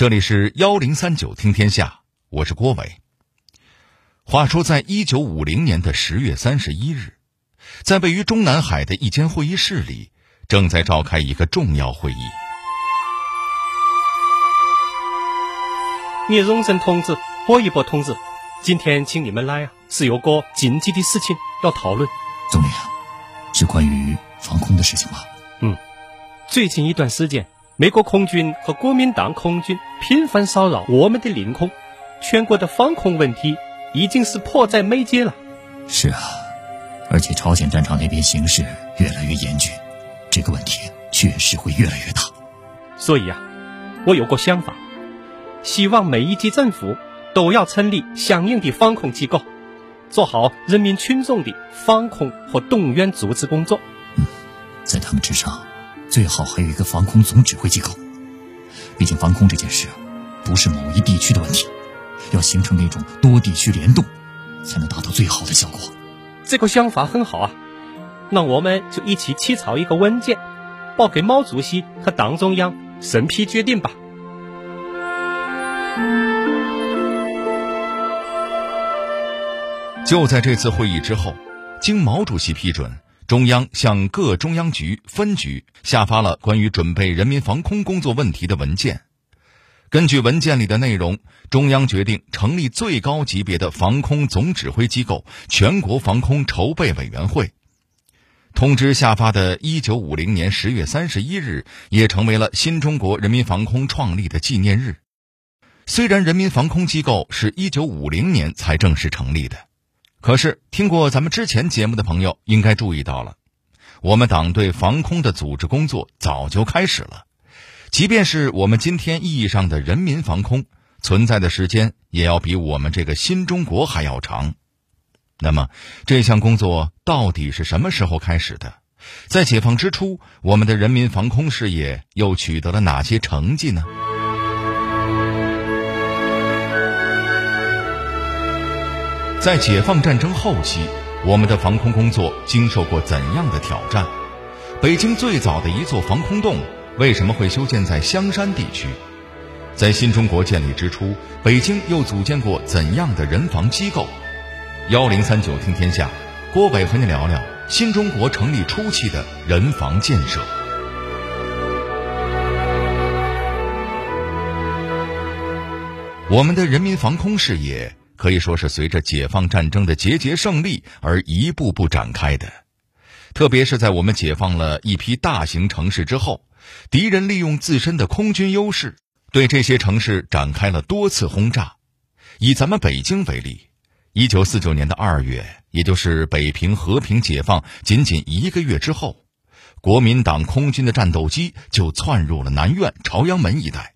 这里是幺零三九听天下，我是郭伟。话说，在一九五零年的十月三十一日，在位于中南海的一间会议室里，正在召开一个重要会议。聂荣臻同志、波一波同志，今天请你们来啊，是有个紧急的事情要讨论。总理啊，是关于防空的事情吗？嗯，最近一段时间，美国空军和国民党空军频繁骚扰我们的领空，全国的防空问题已经是迫在眉睫了。是啊，而且朝鲜战场那边形势越来越严峻，这个问题确实会越来越大。所以啊，我有个想法。希望每一级政府都要成立相应的防空机构，做好人民群众的防控和动员组织工作。嗯，在他们之上，最好还有一个防空总指挥机构。毕竟防空这件事，不是某一地区的问题，要形成那种多地区联动，才能达到最好的效果。这个想法很好啊，那我们就一起起草一个文件，报给毛主席和党中央审批决定吧。就在这次会议之后，经毛主席批准，中央向各中央局、分局下发了关于准备人民防空工作问题的文件。根据文件里的内容，中央决定成立最高级别的防空总指挥机构——全国防空筹备委员会。通知下发的一九五零年十月三十一日，也成为了新中国人民防空创立的纪念日。虽然人民防空机构是一九五零年才正式成立的，可是听过咱们之前节目的朋友应该注意到了，我们党对防空的组织工作早就开始了。即便是我们今天意义上的人民防空，存在的时间也要比我们这个新中国还要长。那么，这项工作到底是什么时候开始的？在解放之初，我们的人民防空事业又取得了哪些成绩呢？在解放战争后期，我们的防空工作经受过怎样的挑战？北京最早的一座防空洞为什么会修建在香山地区？在新中国建立之初，北京又组建过怎样的人防机构？幺零三九听天下，郭伟和您聊聊新中国成立初期的人防建设。我们的人民防空事业。可以说是随着解放战争的节节胜利而一步步展开的，特别是在我们解放了一批大型城市之后，敌人利用自身的空军优势，对这些城市展开了多次轰炸。以咱们北京为例，一九四九年的二月，也就是北平和平解放仅仅一个月之后，国民党空军的战斗机就窜入了南苑、朝阳门一带，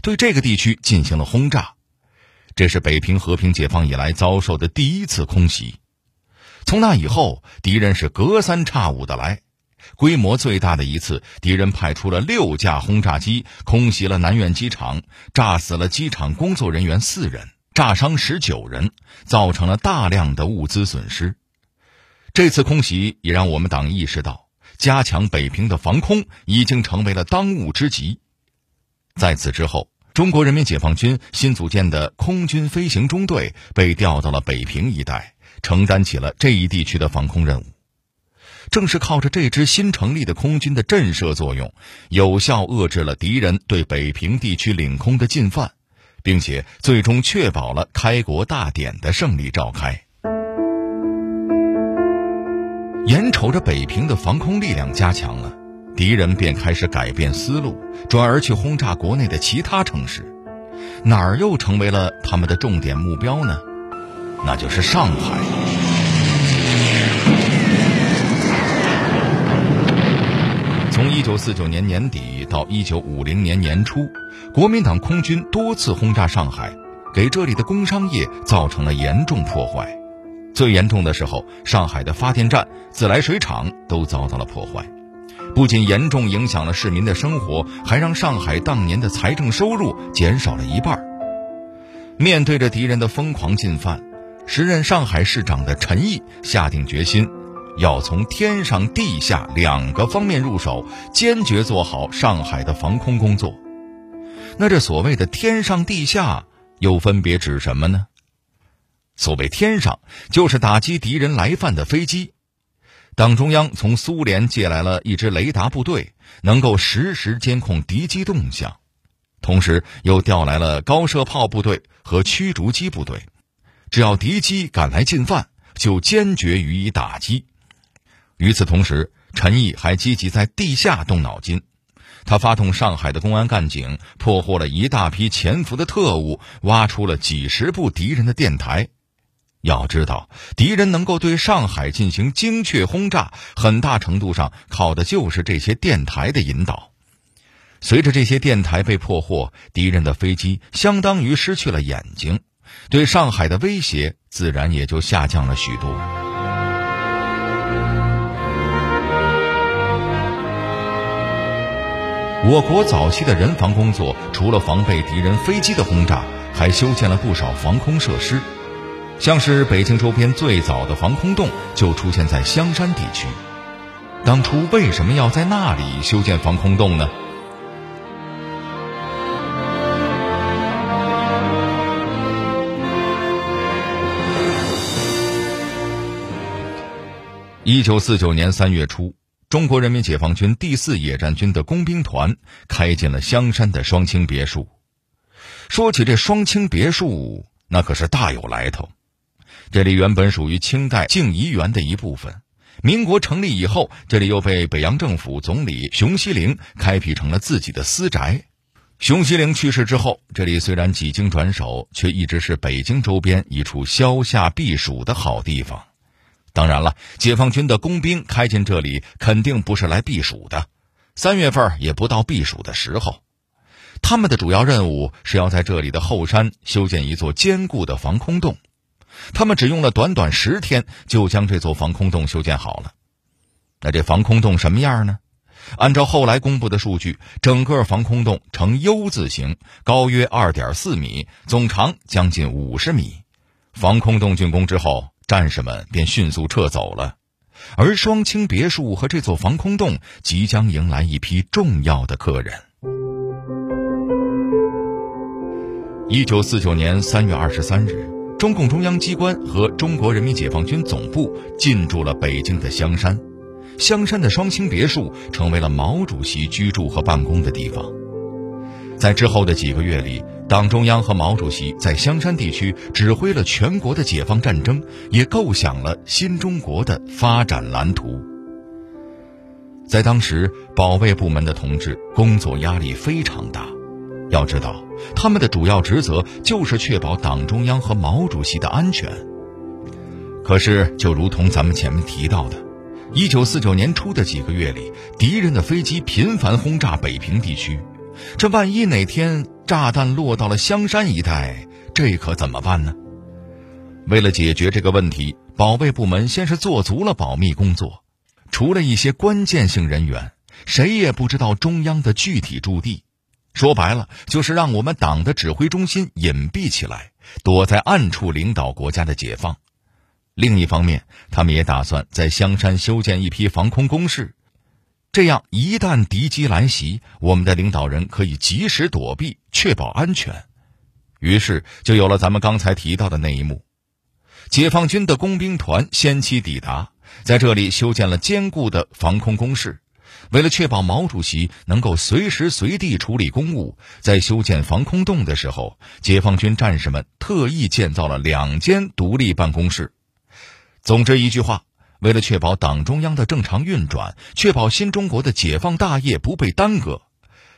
对这个地区进行了轰炸。这是北平和平解放以来遭受的第一次空袭。从那以后，敌人是隔三差五的来。规模最大的一次，敌人派出了六架轰炸机空袭了南苑机场，炸死了机场工作人员四人，炸伤十九人，造成了大量的物资损失。这次空袭也让我们党意识到，加强北平的防空已经成为了当务之急。在此之后。中国人民解放军新组建的空军飞行中队被调到了北平一带，承担起了这一地区的防空任务。正是靠着这支新成立的空军的震慑作用，有效遏制了敌人对北平地区领空的进犯，并且最终确保了开国大典的胜利召开。眼瞅着北平的防空力量加强了。敌人便开始改变思路，转而去轰炸国内的其他城市，哪儿又成为了他们的重点目标呢？那就是上海。从一九四九年年底到一九五零年年初，国民党空军多次轰炸上海，给这里的工商业造成了严重破坏。最严重的时候，上海的发电站、自来水厂都遭到了破坏。不仅严重影响了市民的生活，还让上海当年的财政收入减少了一半。面对着敌人的疯狂进犯，时任上海市长的陈毅下定决心，要从天上地下两个方面入手，坚决做好上海的防空工作。那这所谓的天上地下又分别指什么呢？所谓天上，就是打击敌人来犯的飞机。党中央从苏联借来了一支雷达部队，能够实时监控敌机动向，同时又调来了高射炮部队和驱逐机部队。只要敌机赶来进犯，就坚决予以打击。与此同时，陈毅还积极在地下动脑筋。他发动上海的公安干警，破获了一大批潜伏的特务，挖出了几十部敌人的电台。要知道，敌人能够对上海进行精确轰炸，很大程度上靠的就是这些电台的引导。随着这些电台被破获，敌人的飞机相当于失去了眼睛，对上海的威胁自然也就下降了许多。我国早期的人防工作，除了防备敌人飞机的轰炸，还修建了不少防空设施。像是北京周边最早的防空洞就出现在香山地区。当初为什么要在那里修建防空洞呢？一九四九年三月初，中国人民解放军第四野战军的工兵团开进了香山的双清别墅。说起这双清别墅，那可是大有来头。这里原本属于清代静怡园的一部分，民国成立以后，这里又被北洋政府总理熊希龄开辟成了自己的私宅。熊希龄去世之后，这里虽然几经转手，却一直是北京周边一处消夏避暑的好地方。当然了，解放军的工兵开进这里，肯定不是来避暑的。三月份也不到避暑的时候，他们的主要任务是要在这里的后山修建一座坚固的防空洞。他们只用了短短十天，就将这座防空洞修建好了。那这防空洞什么样呢？按照后来公布的数据，整个防空洞呈 U 字形，高约二点四米，总长将近五十米。防空洞竣工之后，战士们便迅速撤走了，而双清别墅和这座防空洞即将迎来一批重要的客人。一九四九年三月二十三日。中共中央机关和中国人民解放军总部进驻了北京的香山，香山的双清别墅成为了毛主席居住和办公的地方。在之后的几个月里，党中央和毛主席在香山地区指挥了全国的解放战争，也构想了新中国的发展蓝图。在当时，保卫部门的同志工作压力非常大。要知道，他们的主要职责就是确保党中央和毛主席的安全。可是，就如同咱们前面提到的，一九四九年初的几个月里，敌人的飞机频繁轰炸北平地区，这万一哪天炸弹落到了香山一带，这可怎么办呢？为了解决这个问题，保卫部门先是做足了保密工作，除了一些关键性人员，谁也不知道中央的具体驻地。说白了，就是让我们党的指挥中心隐蔽起来，躲在暗处领导国家的解放。另一方面，他们也打算在香山修建一批防空工事，这样一旦敌机来袭，我们的领导人可以及时躲避，确保安全。于是，就有了咱们刚才提到的那一幕：解放军的工兵团先期抵达，在这里修建了坚固的防空工事。为了确保毛主席能够随时随地处理公务，在修建防空洞的时候，解放军战士们特意建造了两间独立办公室。总之一句话，为了确保党中央的正常运转，确保新中国的解放大业不被耽搁，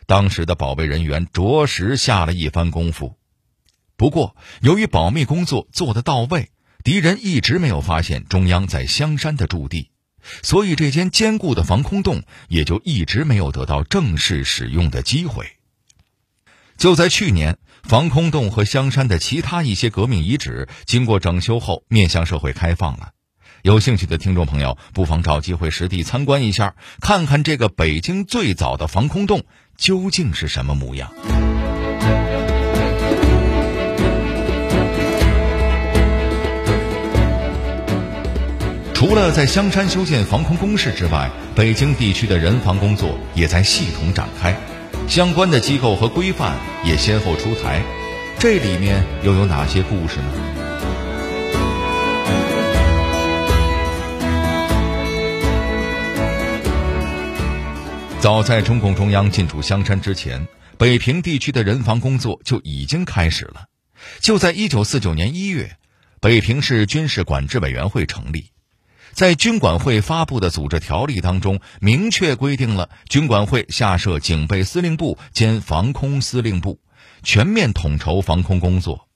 当时的保卫人员着实下了一番功夫。不过，由于保密工作做得到位，敌人一直没有发现中央在香山的驻地。所以，这间坚固的防空洞也就一直没有得到正式使用的机会。就在去年，防空洞和香山的其他一些革命遗址经过整修后，面向社会开放了。有兴趣的听众朋友，不妨找机会实地参观一下，看看这个北京最早的防空洞究竟是什么模样。除了在香山修建防空工事之外，北京地区的人防工作也在系统展开。相关的机构和规范也先后出台，这里面又有哪些故事呢？早在中共中央进驻香山之前，北平地区的人防工作就已经开始了。就在一九四九年一月，北平市军事管制委员会成立。在军管会发布的组织条例当中，明确规定了军管会下设警备司令部兼防空司令部，全面统筹防空工作。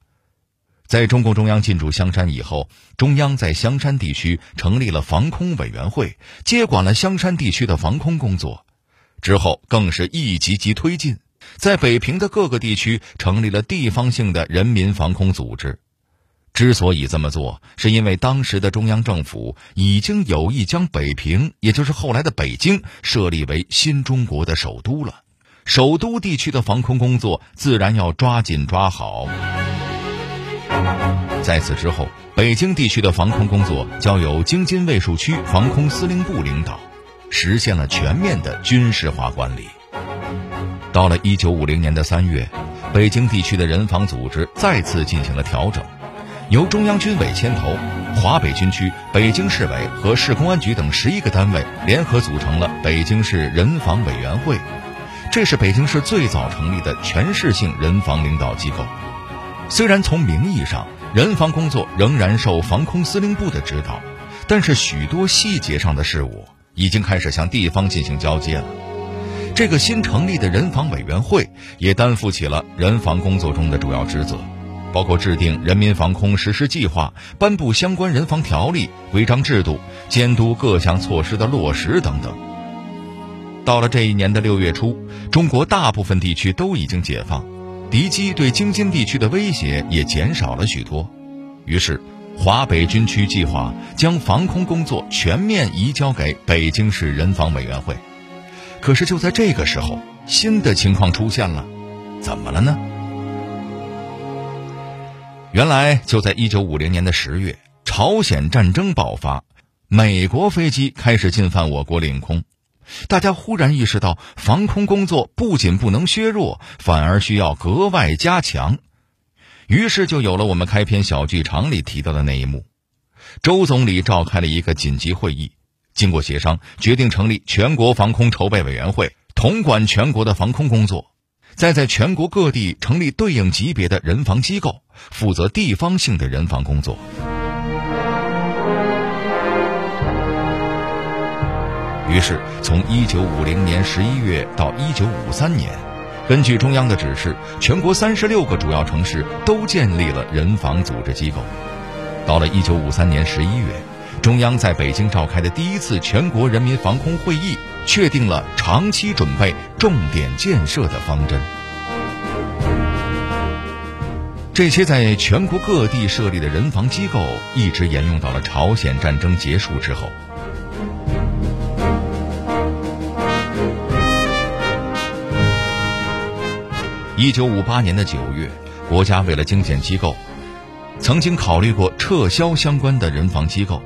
在中共中央进驻香山以后，中央在香山地区成立了防空委员会，接管了香山地区的防空工作。之后更是一级级推进，在北平的各个地区成立了地方性的人民防空组织。之所以这么做，是因为当时的中央政府已经有意将北平，也就是后来的北京，设立为新中国的首都了。首都地区的防空工作自然要抓紧抓好。在此之后，北京地区的防空工作交由京津卫戍区防空司令部领导，实现了全面的军事化管理。到了一九五零年的三月，北京地区的人防组织再次进行了调整。由中央军委牵头，华北军区、北京市委和市公安局等十一个单位联合组成了北京市人防委员会。这是北京市最早成立的全市性人防领导机构。虽然从名义上，人防工作仍然受防空司令部的指导，但是许多细节上的事务已经开始向地方进行交接了。这个新成立的人防委员会也担负起了人防工作中的主要职责。包括制定人民防空实施计划、颁布相关人防条例、规章制度、监督各项措施的落实等等。到了这一年的六月初，中国大部分地区都已经解放，敌机对京津地区的威胁也减少了许多。于是，华北军区计划将防空工作全面移交给北京市人防委员会。可是就在这个时候，新的情况出现了，怎么了呢？原来就在一九五零年的十月，朝鲜战争爆发，美国飞机开始进犯我国领空，大家忽然意识到，防空工作不仅不能削弱，反而需要格外加强。于是就有了我们开篇小剧场里提到的那一幕：周总理召开了一个紧急会议，经过协商，决定成立全国防空筹备委员会，统管全国的防空工作。再在全国各地成立对应级别的人防机构，负责地方性的人防工作。于是，从一九五零年十一月到一九五三年，根据中央的指示，全国三十六个主要城市都建立了人防组织机构。到了一九五三年十一月。中央在北京召开的第一次全国人民防空会议，确定了长期准备、重点建设的方针。这些在全国各地设立的人防机构，一直沿用到了朝鲜战争结束之后。一九五八年的九月，国家为了精简机构，曾经考虑过撤销相关的人防机构。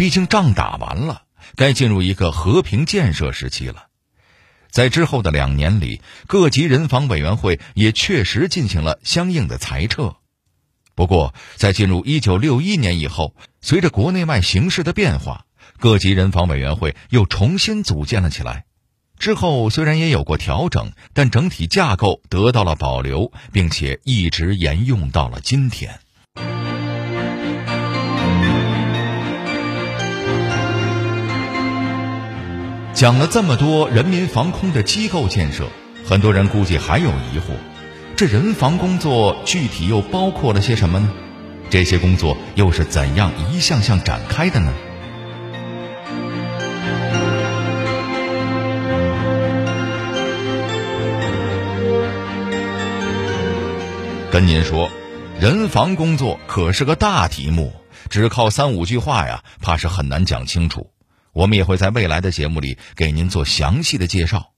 毕竟仗打完了，该进入一个和平建设时期了。在之后的两年里，各级人防委员会也确实进行了相应的裁撤。不过，在进入一九六一年以后，随着国内外形势的变化，各级人防委员会又重新组建了起来。之后虽然也有过调整，但整体架构得到了保留，并且一直沿用到了今天。讲了这么多人民防空的机构建设，很多人估计还有疑惑：这人防工作具体又包括了些什么呢？这些工作又是怎样一项项展开的呢？跟您说，人防工作可是个大题目，只靠三五句话呀，怕是很难讲清楚。我们也会在未来的节目里给您做详细的介绍。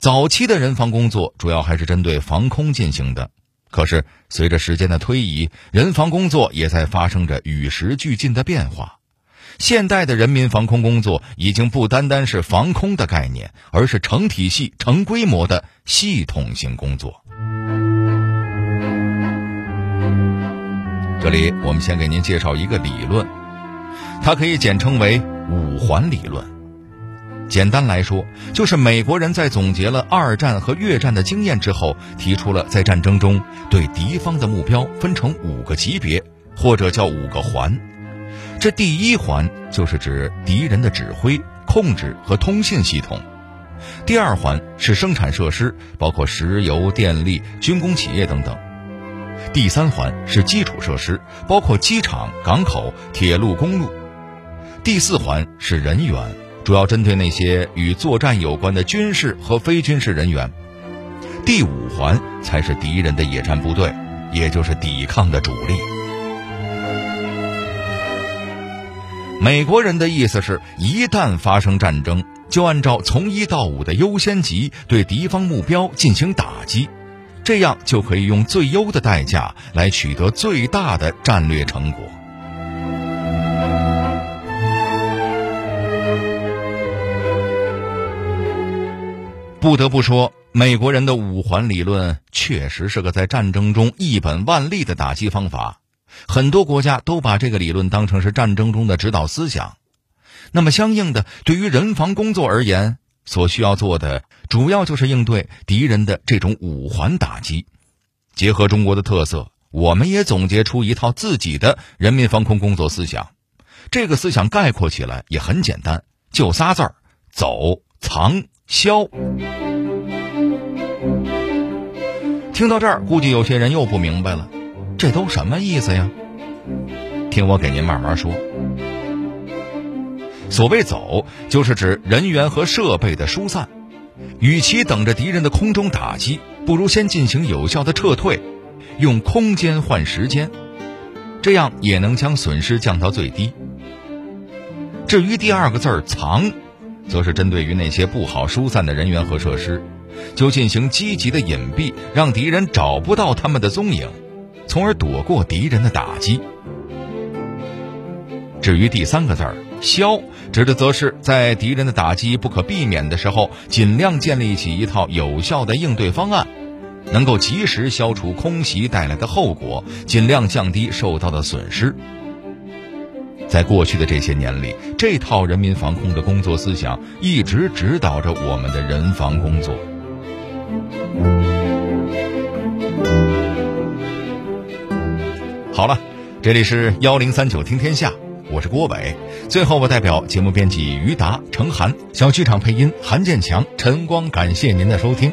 早期的人防工作主要还是针对防空进行的，可是随着时间的推移，人防工作也在发生着与时俱进的变化。现代的人民防空工作已经不单单是防空的概念，而是成体系、成规模的系统性工作。这里我们先给您介绍一个理论，它可以简称为五环理论。简单来说，就是美国人在总结了二战和越战的经验之后，提出了在战争中对敌方的目标分成五个级别，或者叫五个环。这第一环就是指敌人的指挥、控制和通信系统；第二环是生产设施，包括石油、电力、军工企业等等；第三环是基础设施，包括机场、港口、铁路、公路；第四环是人员。主要针对那些与作战有关的军事和非军事人员。第五环才是敌人的野战部队，也就是抵抗的主力。美国人的意思是，一旦发生战争，就按照从一到五的优先级对敌方目标进行打击，这样就可以用最优的代价来取得最大的战略成果。不得不说，美国人的五环理论确实是个在战争中一本万利的打击方法。很多国家都把这个理论当成是战争中的指导思想。那么，相应的，对于人防工作而言，所需要做的主要就是应对敌人的这种五环打击。结合中国的特色，我们也总结出一套自己的人民防空工作思想。这个思想概括起来也很简单，就仨字儿：走、藏。消。听到这儿，估计有些人又不明白了，这都什么意思呀？听我给您慢慢说。所谓“走”，就是指人员和设备的疏散。与其等着敌人的空中打击，不如先进行有效的撤退，用空间换时间，这样也能将损失降到最低。至于第二个字儿“藏”。则是针对于那些不好疏散的人员和设施，就进行积极的隐蔽，让敌人找不到他们的踪影，从而躲过敌人的打击。至于第三个字儿“消”，指的则是在敌人的打击不可避免的时候，尽量建立起一套有效的应对方案，能够及时消除空袭带来的后果，尽量降低受到的损失。在过去的这些年里，这套人民防空的工作思想一直指导着我们的人防工作。好了，这里是幺零三九听天下，我是郭伟。最后，我代表节目编辑于达、程涵、小剧场配音韩建强、陈光，感谢您的收听。